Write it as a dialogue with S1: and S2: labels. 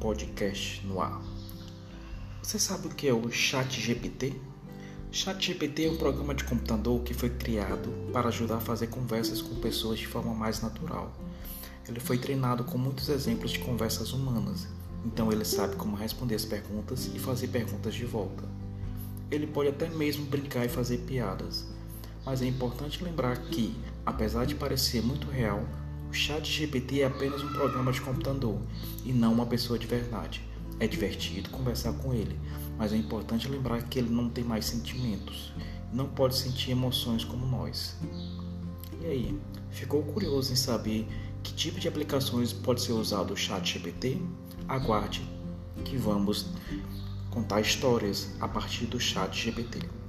S1: podcast no ar. Você sabe o que é o Chat GPT? Chat GPT é um programa de computador que foi criado para ajudar a fazer conversas com pessoas de forma mais natural. Ele foi treinado com muitos exemplos de conversas humanas, então ele sabe como responder as perguntas e fazer perguntas de volta. Ele pode até mesmo brincar e fazer piadas, mas é importante lembrar que, apesar de parecer muito real, o Chat GPT é apenas um programa de computador e não uma pessoa de verdade. É divertido conversar com ele, mas é importante lembrar que ele não tem mais sentimentos, não pode sentir emoções como nós. E aí, ficou curioso em saber que tipo de aplicações pode ser usado o Chat GPT? Aguarde que vamos contar histórias a partir do Chat GPT.